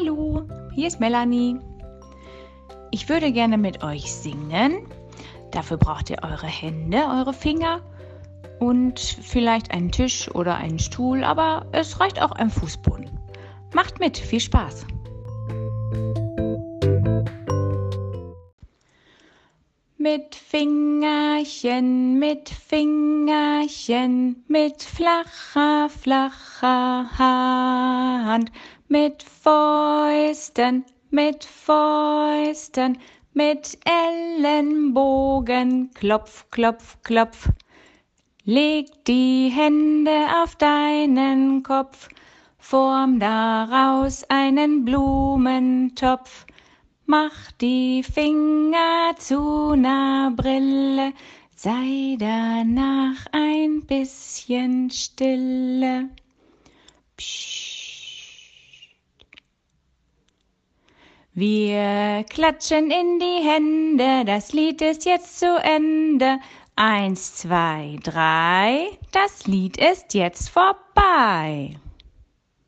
Hallo, hier ist Melanie. Ich würde gerne mit euch singen. Dafür braucht ihr eure Hände, eure Finger und vielleicht einen Tisch oder einen Stuhl, aber es reicht auch ein Fußboden. Macht mit, viel Spaß! Mit Fingerchen, mit Fingerchen, mit flacher, flacher Hand, mit Fäusten, mit Fäusten, mit Ellenbogen, klopf, klopf, klopf. Leg die Hände auf deinen Kopf, form daraus einen Blumentopf. Mach die Finger zu ner Brille, sei danach bisschen stille. Psst. Wir klatschen in die Hände, das Lied ist jetzt zu Ende. Eins, zwei, drei, das Lied ist jetzt vorbei.